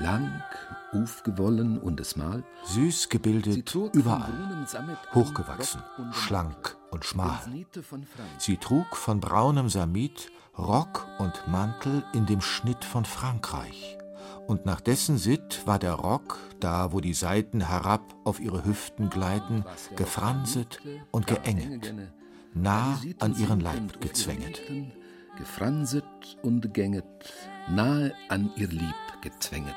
lang, aufgewollen und es mal. Süß gebildet überall, hochgewachsen, schlank und schmal. Sie trug von braunem Samit Rock und Mantel in dem Schnitt von Frankreich. Und nach dessen Sitt war der Rock, da wo die Seiten herab auf ihre Hüften gleiten, gefranset und geenget, nah an ihren Leib gezwänget gefranset und gänget, nahe an ihr Lieb gezwänget.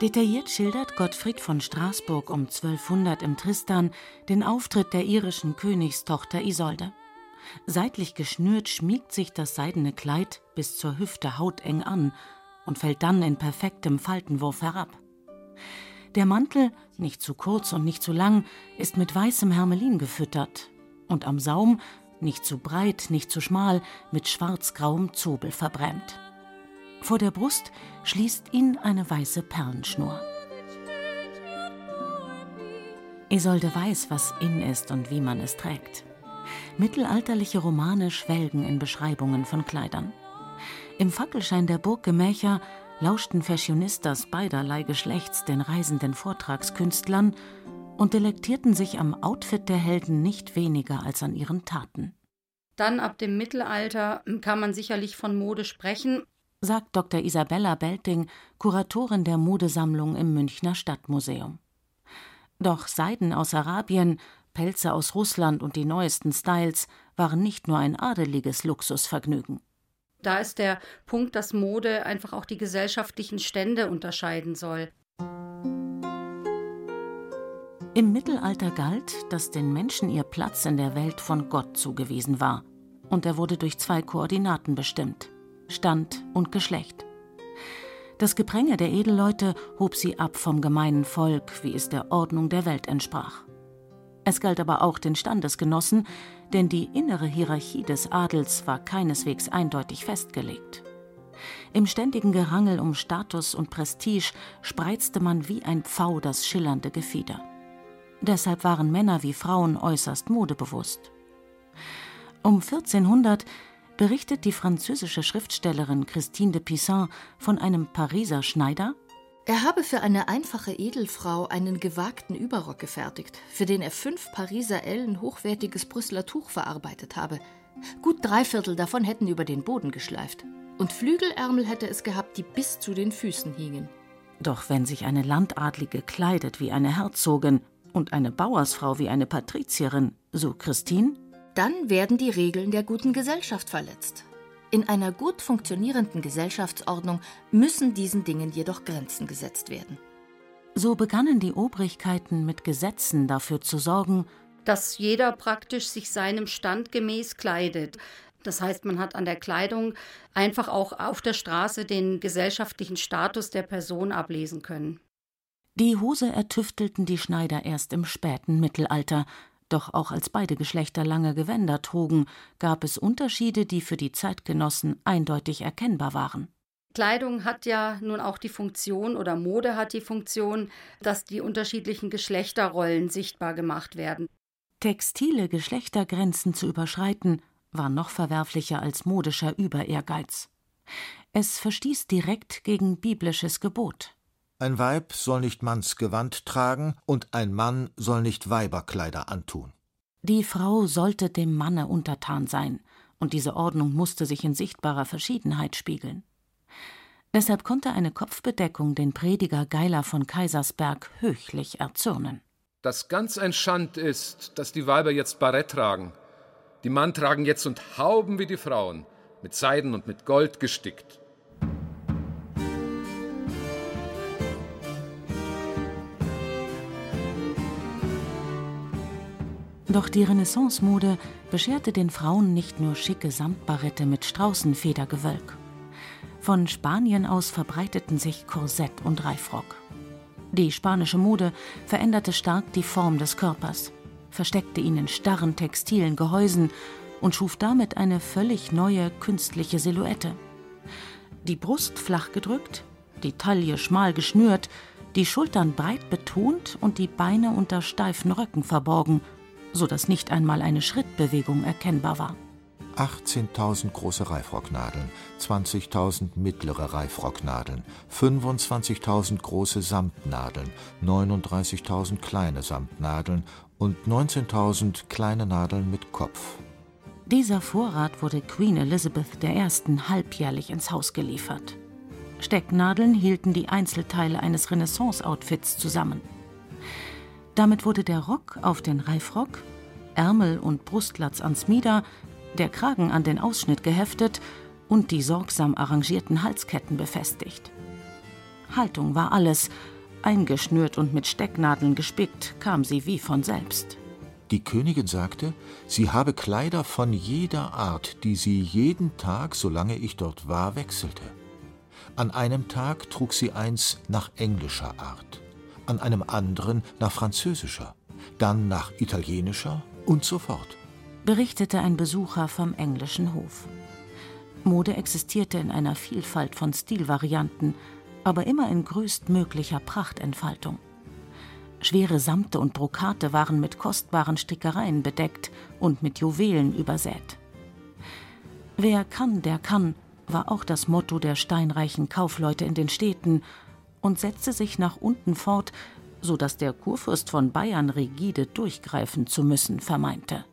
Detailliert schildert Gottfried von Straßburg um 1200 im Tristan den Auftritt der irischen Königstochter Isolde. Seitlich geschnürt schmiegt sich das seidene Kleid bis zur Hüfte hauteng an und fällt dann in perfektem Faltenwurf herab. Der Mantel, nicht zu kurz und nicht zu lang, ist mit weißem Hermelin gefüttert und am Saum, nicht zu breit, nicht zu schmal, mit schwarzgrauem Zobel verbrämt. Vor der Brust schließt ihn eine weiße Perlenschnur. Isolde weiß, was in ist und wie man es trägt. Mittelalterliche Romane schwelgen in Beschreibungen von Kleidern. Im Fackelschein der Burggemächer lauschten Fashionistas beiderlei Geschlechts den reisenden Vortragskünstlern und delektierten sich am Outfit der Helden nicht weniger als an ihren Taten. Dann ab dem Mittelalter kann man sicherlich von Mode sprechen, sagt Dr. Isabella Belting, Kuratorin der Modesammlung im Münchner Stadtmuseum. Doch Seiden aus Arabien, Pelze aus Russland und die neuesten Styles waren nicht nur ein adeliges Luxusvergnügen. Da ist der Punkt, dass Mode einfach auch die gesellschaftlichen Stände unterscheiden soll. Im Mittelalter galt, dass den Menschen ihr Platz in der Welt von Gott zugewiesen war. Und er wurde durch zwei Koordinaten bestimmt: Stand und Geschlecht. Das Gepränge der Edelleute hob sie ab vom gemeinen Volk, wie es der Ordnung der Welt entsprach. Es galt aber auch den Standesgenossen, denn die innere Hierarchie des Adels war keineswegs eindeutig festgelegt. Im ständigen Gerangel um Status und Prestige spreizte man wie ein Pfau das schillernde Gefieder. Deshalb waren Männer wie Frauen äußerst modebewusst. Um 1400 berichtet die französische Schriftstellerin Christine de Pissin von einem Pariser Schneider, er habe für eine einfache Edelfrau einen gewagten Überrock gefertigt, für den er fünf Pariser Ellen hochwertiges Brüsseler Tuch verarbeitet habe. Gut drei Viertel davon hätten über den Boden geschleift. Und Flügelärmel hätte es gehabt, die bis zu den Füßen hingen. Doch wenn sich eine Landadlige kleidet wie eine Herzogin und eine Bauersfrau wie eine Patrizierin, so Christine, dann werden die Regeln der guten Gesellschaft verletzt. In einer gut funktionierenden Gesellschaftsordnung müssen diesen Dingen jedoch Grenzen gesetzt werden. So begannen die Obrigkeiten mit Gesetzen dafür zu sorgen, dass jeder praktisch sich seinem Stand gemäß kleidet. Das heißt, man hat an der Kleidung einfach auch auf der Straße den gesellschaftlichen Status der Person ablesen können. Die Hose ertüftelten die Schneider erst im späten Mittelalter, doch auch als beide Geschlechter lange Gewänder trugen, gab es Unterschiede, die für die Zeitgenossen eindeutig erkennbar waren. Kleidung hat ja nun auch die Funktion oder Mode hat die Funktion, dass die unterschiedlichen Geschlechterrollen sichtbar gemacht werden. Textile Geschlechtergrenzen zu überschreiten, war noch verwerflicher als modischer Überehrgeiz. Es verstieß direkt gegen biblisches Gebot. Ein Weib soll nicht Mannsgewand tragen und ein Mann soll nicht Weiberkleider antun. Die Frau sollte dem Manne untertan sein, und diese Ordnung musste sich in sichtbarer Verschiedenheit spiegeln. Deshalb konnte eine Kopfbedeckung den Prediger Geiler von Kaisersberg höchlich erzürnen. Dass ganz ein Schand ist, dass die Weiber jetzt Barett tragen. Die Mann tragen jetzt und Hauben wie die Frauen, mit Seiden und mit Gold gestickt. Doch die Renaissance-Mode bescherte den Frauen nicht nur schicke Samtbarette mit Straußenfedergewölk. Von Spanien aus verbreiteten sich Korsett und Reifrock. Die spanische Mode veränderte stark die Form des Körpers, versteckte ihn in starren textilen Gehäusen und schuf damit eine völlig neue künstliche Silhouette. Die Brust flach gedrückt, die Taille schmal geschnürt, die Schultern breit betont und die Beine unter steifen Röcken verborgen, so dass nicht einmal eine Schrittbewegung erkennbar war. 18.000 große Reifrocknadeln, 20.000 mittlere Reifrocknadeln, 25.000 große Samtnadeln, 39.000 kleine Samtnadeln und 19.000 kleine Nadeln mit Kopf. Dieser Vorrat wurde Queen Elizabeth I. halbjährlich ins Haus geliefert. Stecknadeln hielten die Einzelteile eines Renaissance-Outfits zusammen. Damit wurde der Rock auf den Reifrock, Ärmel und Brustlatz ans Mieder der Kragen an den Ausschnitt geheftet und die sorgsam arrangierten Halsketten befestigt. Haltung war alles, eingeschnürt und mit Stecknadeln gespickt, kam sie wie von selbst. Die Königin sagte, sie habe Kleider von jeder Art, die sie jeden Tag, solange ich dort war, wechselte. An einem Tag trug sie eins nach englischer Art, an einem anderen nach französischer, dann nach italienischer und so fort berichtete ein Besucher vom englischen Hof. Mode existierte in einer Vielfalt von Stilvarianten, aber immer in größtmöglicher Prachtentfaltung. Schwere Samte und Brokate waren mit kostbaren Stickereien bedeckt und mit Juwelen übersät. Wer kann, der kann, war auch das Motto der steinreichen Kaufleute in den Städten und setzte sich nach unten fort, so dass der Kurfürst von Bayern rigide durchgreifen zu müssen vermeinte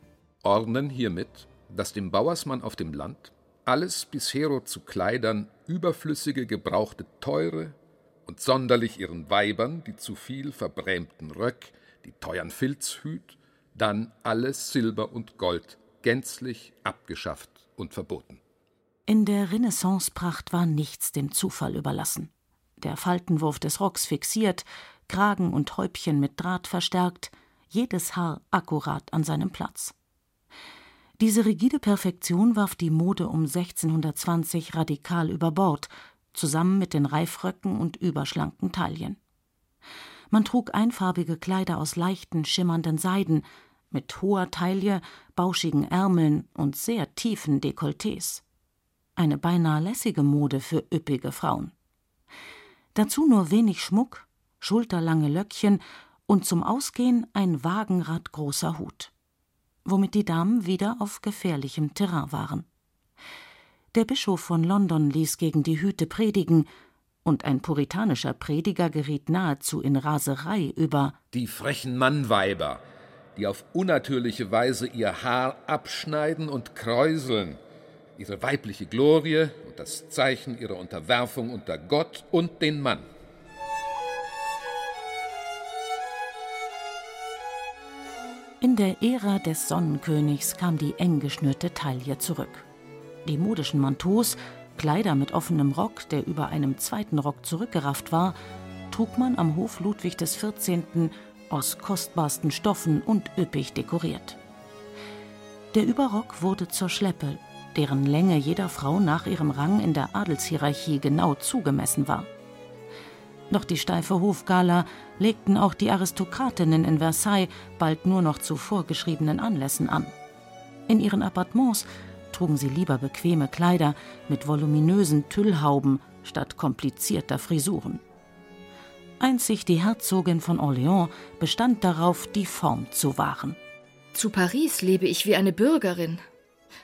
ordnen hiermit, dass dem Bauersmann auf dem Land alles bishero zu Kleidern überflüssige gebrauchte teure und sonderlich ihren Weibern die zu viel verbrämten Röck, die teuern Filzhüt, dann alles Silber und Gold gänzlich abgeschafft und verboten. In der Renaissancepracht war nichts dem Zufall überlassen. Der Faltenwurf des Rocks fixiert, Kragen und Häubchen mit Draht verstärkt, jedes Haar akkurat an seinem Platz. Diese rigide Perfektion warf die Mode um 1620 radikal über Bord, zusammen mit den Reifröcken und überschlanken Taillen. Man trug einfarbige Kleider aus leichten, schimmernden Seiden, mit hoher Taille, bauschigen Ärmeln und sehr tiefen Dekolletés. Eine beinahe lässige Mode für üppige Frauen. Dazu nur wenig Schmuck, schulterlange Löckchen und zum Ausgehen ein wagenradgroßer Hut womit die Damen wieder auf gefährlichem Terrain waren. Der Bischof von London ließ gegen die Hüte predigen, und ein puritanischer Prediger geriet nahezu in Raserei über die frechen Mannweiber, die auf unnatürliche Weise ihr Haar abschneiden und kräuseln, ihre weibliche Glorie und das Zeichen ihrer Unterwerfung unter Gott und den Mann. In der Ära des Sonnenkönigs kam die eng geschnürte Taille zurück. Die modischen Manteaus, Kleider mit offenem Rock, der über einem zweiten Rock zurückgerafft war, trug man am Hof Ludwig XIV. aus kostbarsten Stoffen und üppig dekoriert. Der Überrock wurde zur Schleppe, deren Länge jeder Frau nach ihrem Rang in der Adelshierarchie genau zugemessen war. Doch die steife Hofgala legten auch die Aristokratinnen in Versailles bald nur noch zu vorgeschriebenen Anlässen an. In ihren Appartements trugen sie lieber bequeme Kleider mit voluminösen Tüllhauben statt komplizierter Frisuren. Einzig die Herzogin von Orléans bestand darauf, die Form zu wahren. Zu Paris lebe ich wie eine Bürgerin.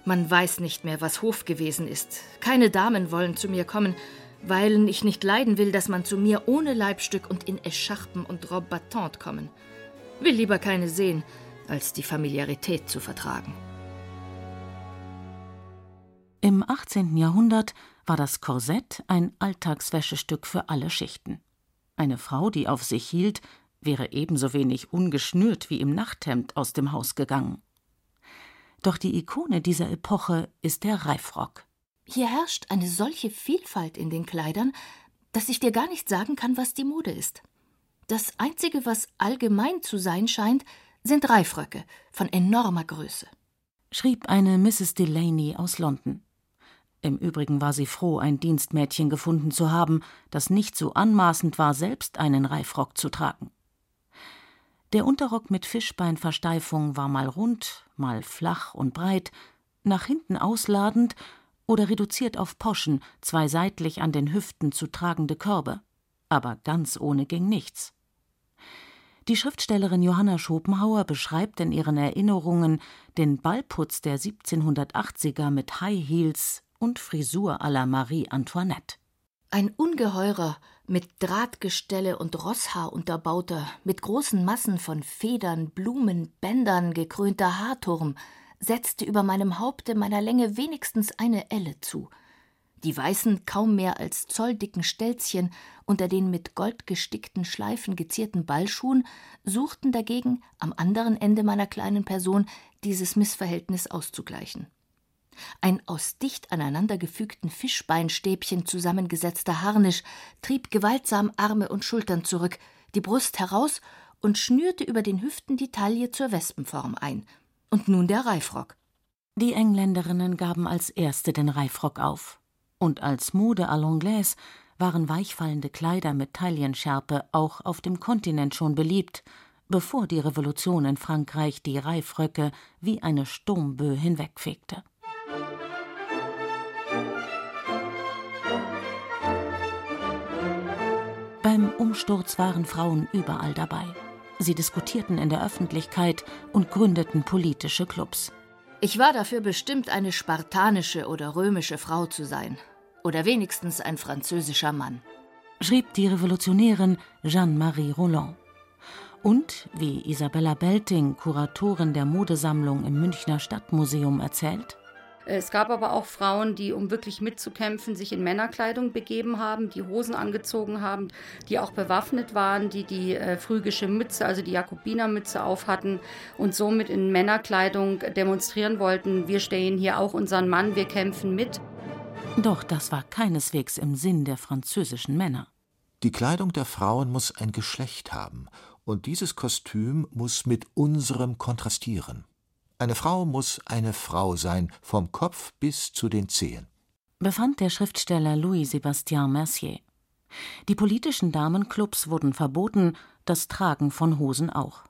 Man weiß nicht mehr, was Hof gewesen ist. Keine Damen wollen zu mir kommen, weil ich nicht leiden will, dass man zu mir ohne Leibstück und in Escharpen und Robe battante kommen. Will lieber keine sehen, als die Familiarität zu vertragen. Im 18. Jahrhundert war das Korsett ein Alltagswäschestück für alle Schichten. Eine Frau, die auf sich hielt, wäre ebenso wenig ungeschnürt wie im Nachthemd aus dem Haus gegangen. Doch die Ikone dieser Epoche ist der Reifrock. Hier herrscht eine solche Vielfalt in den Kleidern, dass ich dir gar nicht sagen kann, was die Mode ist. Das Einzige, was allgemein zu sein scheint, sind Reifröcke von enormer Größe. Schrieb eine Mrs. Delaney aus London. Im Übrigen war sie froh, ein Dienstmädchen gefunden zu haben, das nicht so anmaßend war, selbst einen Reifrock zu tragen. Der Unterrock mit Fischbeinversteifung war mal rund, mal flach und breit, nach hinten ausladend oder reduziert auf Poschen, zwei seitlich an den Hüften zu tragende Körbe. Aber ganz ohne ging nichts. Die Schriftstellerin Johanna Schopenhauer beschreibt in ihren Erinnerungen den Ballputz der 1780er mit High Heels und Frisur à la Marie Antoinette. Ein ungeheurer, mit Drahtgestelle und Rosshaar unterbauter, mit großen Massen von Federn, Blumen, Bändern gekrönter Haarturm setzte über meinem Haupte meiner Länge wenigstens eine Elle zu. Die weißen, kaum mehr als zolldicken Stelzchen unter den mit goldgestickten Schleifen gezierten Ballschuhen suchten dagegen am anderen Ende meiner kleinen Person dieses Missverhältnis auszugleichen. Ein aus dicht aneinandergefügten Fischbeinstäbchen zusammengesetzter Harnisch trieb gewaltsam Arme und Schultern zurück, die Brust heraus und schnürte über den Hüften die Taille zur Wespenform ein. Und nun der Reifrock. Die Engländerinnen gaben als erste den Reifrock auf. Und als Mode à l'anglaise waren weichfallende Kleider mit Taillenschärpe auch auf dem Kontinent schon beliebt, bevor die Revolution in Frankreich die Reifröcke wie eine Sturmböe hinwegfegte. Umsturz waren Frauen überall dabei. Sie diskutierten in der Öffentlichkeit und gründeten politische Clubs. Ich war dafür bestimmt, eine spartanische oder römische Frau zu sein. Oder wenigstens ein französischer Mann. Schrieb die Revolutionärin Jeanne-Marie Roland. Und, wie Isabella Belting, Kuratorin der Modesammlung im Münchner Stadtmuseum, erzählt, es gab aber auch Frauen, die, um wirklich mitzukämpfen, sich in Männerkleidung begeben haben, die Hosen angezogen haben, die auch bewaffnet waren, die die äh, phrygische Mütze, also die Jakobinermütze auf hatten und somit in Männerkleidung demonstrieren wollten, wir stehen hier auch unseren Mann, wir kämpfen mit. Doch das war keineswegs im Sinn der französischen Männer. Die Kleidung der Frauen muss ein Geschlecht haben, und dieses Kostüm muss mit unserem kontrastieren. Eine Frau muss eine Frau sein, vom Kopf bis zu den Zehen. Befand der Schriftsteller Louis-Sébastien Mercier. Die politischen Damenclubs wurden verboten, das Tragen von Hosen auch.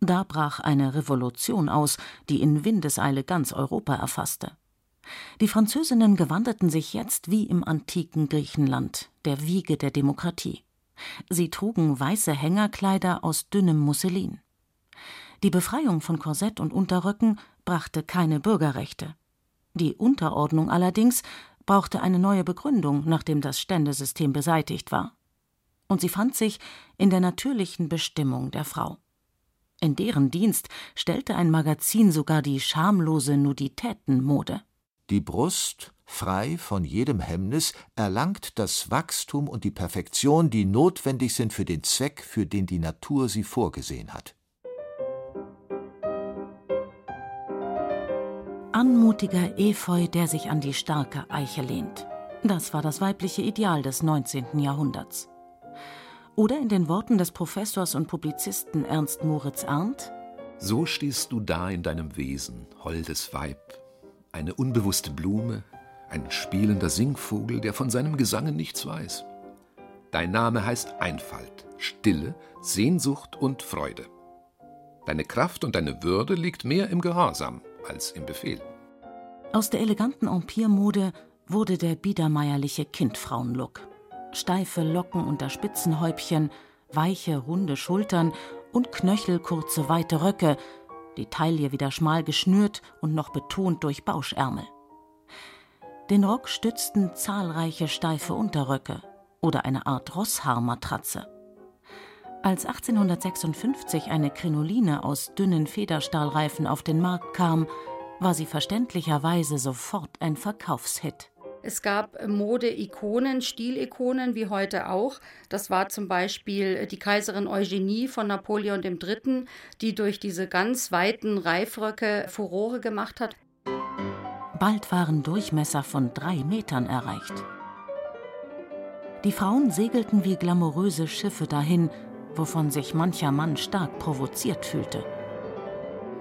Da brach eine Revolution aus, die in Windeseile ganz Europa erfasste. Die Französinnen gewandeten sich jetzt wie im antiken Griechenland, der Wiege der Demokratie. Sie trugen weiße Hängerkleider aus dünnem Musselin. Die Befreiung von Korsett und Unterröcken brachte keine Bürgerrechte. Die Unterordnung allerdings brauchte eine neue Begründung, nachdem das Ständesystem beseitigt war. Und sie fand sich in der natürlichen Bestimmung der Frau. In deren Dienst stellte ein Magazin sogar die schamlose Nuditätenmode. Die Brust, frei von jedem Hemmnis, erlangt das Wachstum und die Perfektion, die notwendig sind für den Zweck, für den die Natur sie vorgesehen hat. Anmutiger Efeu, der sich an die starke Eiche lehnt. Das war das weibliche Ideal des 19. Jahrhunderts. Oder in den Worten des Professors und Publizisten Ernst Moritz Arndt: So stehst du da in deinem Wesen, holdes Weib, eine unbewusste Blume, ein spielender Singvogel, der von seinem Gesange nichts weiß. Dein Name heißt Einfalt, Stille, Sehnsucht und Freude. Deine Kraft und deine Würde liegt mehr im Gehorsam als im Befehl. Aus der eleganten Empire-Mode wurde der biedermeierliche Kindfrauenlook. Steife Locken unter Spitzenhäubchen, weiche, runde Schultern und knöchelkurze, weite Röcke, die Taille wieder schmal geschnürt und noch betont durch Bauschärmel. Den Rock stützten zahlreiche steife Unterröcke oder eine Art Rosshaarmatratze. Als 1856 eine Krinoline aus dünnen Federstahlreifen auf den Markt kam, war sie verständlicherweise sofort ein Verkaufshit. Es gab Mode-Ikonen, Stilikonen wie heute auch. Das war zum Beispiel die Kaiserin Eugenie von Napoleon III., die durch diese ganz weiten Reifröcke Furore gemacht hat. Bald waren Durchmesser von drei Metern erreicht. Die Frauen segelten wie glamouröse Schiffe dahin, wovon sich mancher Mann stark provoziert fühlte.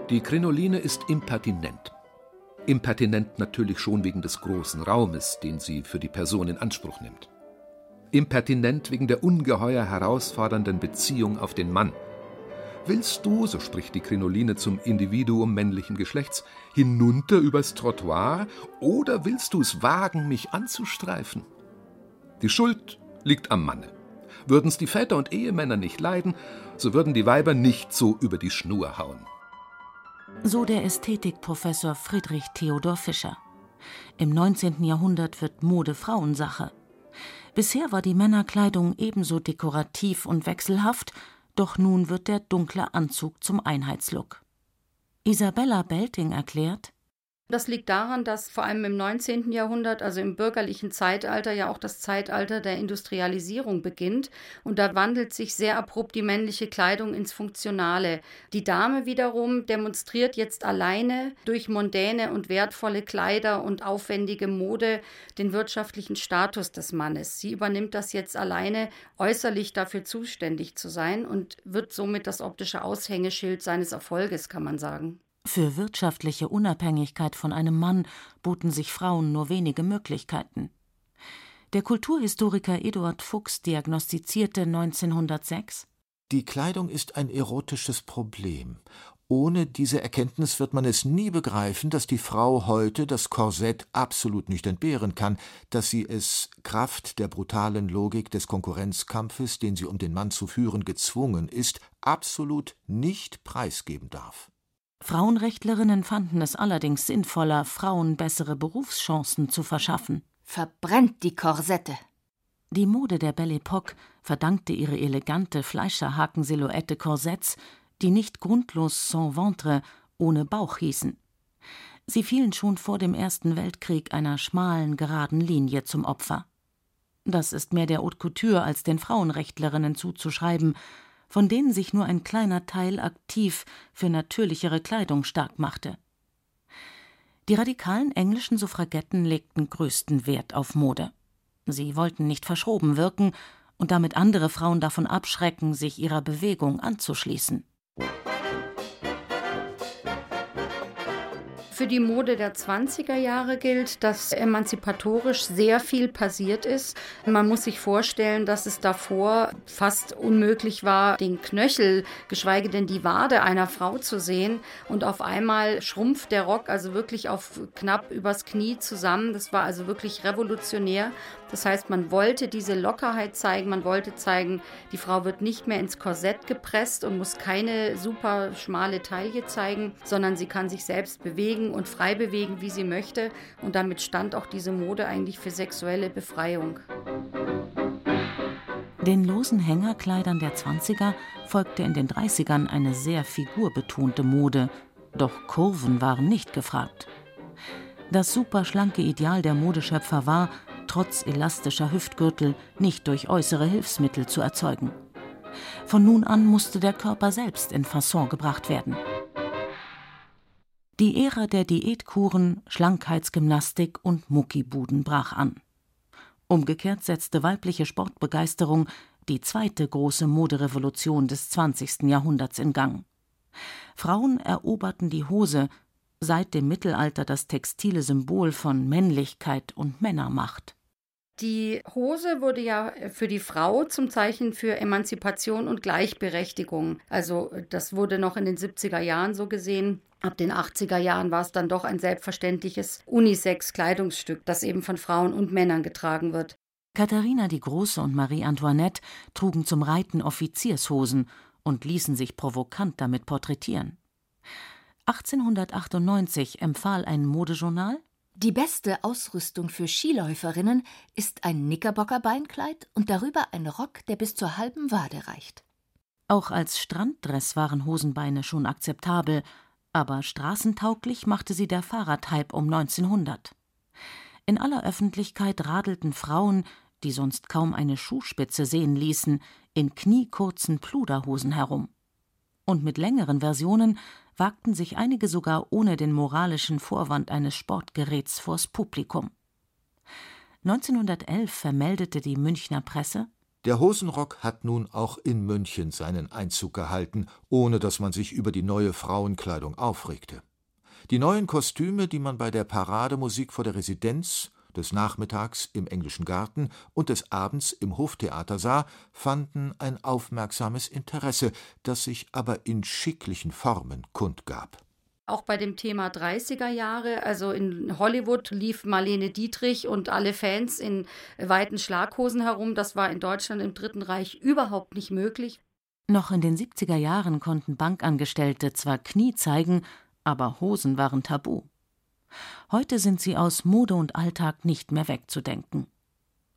Die Krinoline ist impertinent. Impertinent natürlich schon wegen des großen Raumes, den sie für die Person in Anspruch nimmt. Impertinent wegen der ungeheuer herausfordernden Beziehung auf den Mann. Willst du, so spricht die Krinoline zum Individuum männlichen Geschlechts, hinunter übers Trottoir, oder willst du es wagen, mich anzustreifen? Die Schuld liegt am Manne. Würden's die Väter und Ehemänner nicht leiden, so würden die Weiber nicht so über die Schnur hauen. So der Ästhetikprofessor Friedrich Theodor Fischer. Im 19. Jahrhundert wird Mode Frauensache. Bisher war die Männerkleidung ebenso dekorativ und wechselhaft, doch nun wird der dunkle Anzug zum Einheitslook. Isabella Belting erklärt, das liegt daran, dass vor allem im 19. Jahrhundert, also im bürgerlichen Zeitalter, ja auch das Zeitalter der Industrialisierung beginnt. Und da wandelt sich sehr abrupt die männliche Kleidung ins Funktionale. Die Dame wiederum demonstriert jetzt alleine durch mondäne und wertvolle Kleider und aufwendige Mode den wirtschaftlichen Status des Mannes. Sie übernimmt das jetzt alleine, äußerlich dafür zuständig zu sein und wird somit das optische Aushängeschild seines Erfolges, kann man sagen. Für wirtschaftliche Unabhängigkeit von einem Mann boten sich Frauen nur wenige Möglichkeiten. Der Kulturhistoriker Eduard Fuchs diagnostizierte 1906 Die Kleidung ist ein erotisches Problem. Ohne diese Erkenntnis wird man es nie begreifen, dass die Frau heute das Korsett absolut nicht entbehren kann, dass sie es Kraft der brutalen Logik des Konkurrenzkampfes, den sie um den Mann zu führen gezwungen ist, absolut nicht preisgeben darf. Frauenrechtlerinnen fanden es allerdings sinnvoller, Frauen bessere Berufschancen zu verschaffen. Verbrennt die Korsette! Die Mode der Belle Epoque verdankte ihre elegante Fleischerhaken-Silhouette Korsetts, die nicht grundlos sans ventre ohne Bauch hießen. Sie fielen schon vor dem Ersten Weltkrieg einer schmalen, geraden Linie zum Opfer. Das ist mehr der Haute Couture als den Frauenrechtlerinnen zuzuschreiben, von denen sich nur ein kleiner Teil aktiv für natürlichere Kleidung stark machte. Die radikalen englischen Suffragetten legten größten Wert auf Mode. Sie wollten nicht verschroben wirken und damit andere Frauen davon abschrecken, sich ihrer Bewegung anzuschließen. Für die Mode der 20er Jahre gilt, dass emanzipatorisch sehr viel passiert ist. Man muss sich vorstellen, dass es davor fast unmöglich war, den Knöchel, geschweige denn die Wade einer Frau zu sehen. Und auf einmal schrumpft der Rock also wirklich auf knapp übers Knie zusammen. Das war also wirklich revolutionär. Das heißt, man wollte diese Lockerheit zeigen, man wollte zeigen, die Frau wird nicht mehr ins Korsett gepresst und muss keine super schmale Taille zeigen, sondern sie kann sich selbst und frei bewegen, wie sie möchte. Und damit stand auch diese Mode eigentlich für sexuelle Befreiung. Den losen Hängerkleidern der 20er folgte in den 30ern eine sehr figurbetonte Mode, doch Kurven waren nicht gefragt. Das superschlanke Ideal der Modeschöpfer war, trotz elastischer Hüftgürtel nicht durch äußere Hilfsmittel zu erzeugen. Von nun an musste der Körper selbst in Fasson gebracht werden. Die Ära der Diätkuren, Schlankheitsgymnastik und Muckibuden brach an. Umgekehrt setzte weibliche Sportbegeisterung die zweite große Moderevolution des 20. Jahrhunderts in Gang. Frauen eroberten die Hose, seit dem Mittelalter das textile Symbol von Männlichkeit und Männermacht. Die Hose wurde ja für die Frau zum Zeichen für Emanzipation und Gleichberechtigung. Also das wurde noch in den 70er Jahren so gesehen. Ab den 80er Jahren war es dann doch ein selbstverständliches Unisex-Kleidungsstück, das eben von Frauen und Männern getragen wird. Katharina die Große und Marie Antoinette trugen zum Reiten Offiziershosen und ließen sich provokant damit porträtieren. 1898 empfahl ein Modejournal die beste Ausrüstung für Skiläuferinnen ist ein Knickerbocker-Beinkleid und darüber ein Rock, der bis zur halben Wade reicht. Auch als Stranddress waren Hosenbeine schon akzeptabel, aber straßentauglich machte sie der Fahrradhype um 1900. In aller Öffentlichkeit radelten Frauen, die sonst kaum eine Schuhspitze sehen ließen, in kniekurzen Pluderhosen herum. Und mit längeren Versionen wagten sich einige sogar ohne den moralischen Vorwand eines Sportgeräts vors Publikum. 1911 vermeldete die Münchner Presse Der Hosenrock hat nun auch in München seinen Einzug gehalten, ohne dass man sich über die neue Frauenkleidung aufregte. Die neuen Kostüme, die man bei der Parademusik vor der Residenz, des Nachmittags im Englischen Garten und des Abends im Hoftheater sah, fanden ein aufmerksames Interesse, das sich aber in schicklichen Formen kundgab. Auch bei dem Thema 30er Jahre, also in Hollywood lief Marlene Dietrich und alle Fans in weiten Schlaghosen herum. Das war in Deutschland im Dritten Reich überhaupt nicht möglich. Noch in den 70er Jahren konnten Bankangestellte zwar Knie zeigen, aber Hosen waren tabu. Heute sind sie aus Mode und Alltag nicht mehr wegzudenken.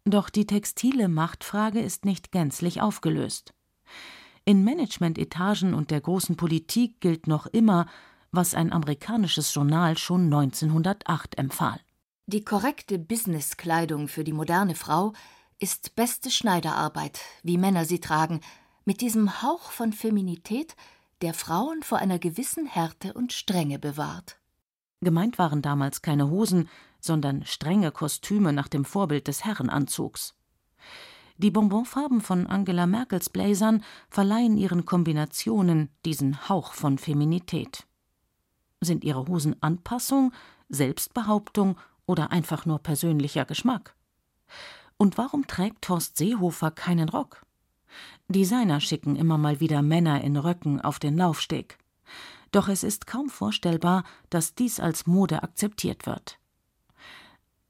Doch die textile Machtfrage ist nicht gänzlich aufgelöst. In Managementetagen und der großen Politik gilt noch immer, was ein amerikanisches Journal schon 1908 empfahl. Die korrekte Businesskleidung für die moderne Frau ist beste Schneiderarbeit, wie Männer sie tragen, mit diesem Hauch von Feminität, der Frauen vor einer gewissen Härte und Strenge bewahrt. Gemeint waren damals keine Hosen, sondern strenge Kostüme nach dem Vorbild des Herrenanzugs. Die Bonbonfarben von Angela Merkels Blazern verleihen ihren Kombinationen diesen Hauch von Feminität. Sind ihre Hosen Anpassung, Selbstbehauptung oder einfach nur persönlicher Geschmack? Und warum trägt Horst Seehofer keinen Rock? Designer schicken immer mal wieder Männer in Röcken auf den Laufsteg. Doch es ist kaum vorstellbar, dass dies als Mode akzeptiert wird.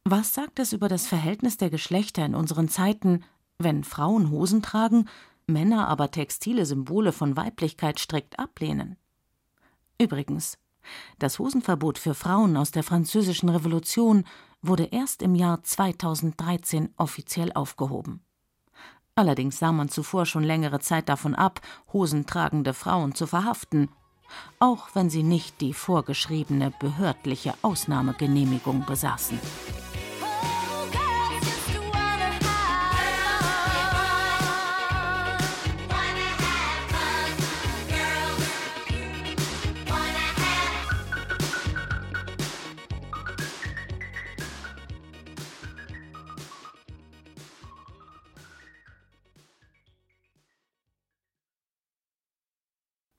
Was sagt es über das Verhältnis der Geschlechter in unseren Zeiten, wenn Frauen Hosen tragen, Männer aber textile Symbole von Weiblichkeit strikt ablehnen? Übrigens, das Hosenverbot für Frauen aus der Französischen Revolution wurde erst im Jahr 2013 offiziell aufgehoben. Allerdings sah man zuvor schon längere Zeit davon ab, hosentragende Frauen zu verhaften, auch wenn sie nicht die vorgeschriebene behördliche Ausnahmegenehmigung besaßen.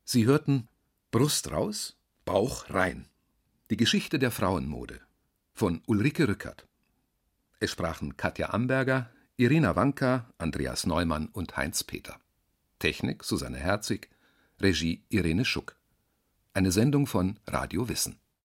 Sie hörten Brust raus, Bauch rein. Die Geschichte der Frauenmode von Ulrike Rückert. Es sprachen Katja Amberger, Irina Wanka, Andreas Neumann und Heinz Peter. Technik Susanne Herzig, Regie Irene Schuck. Eine Sendung von Radio Wissen.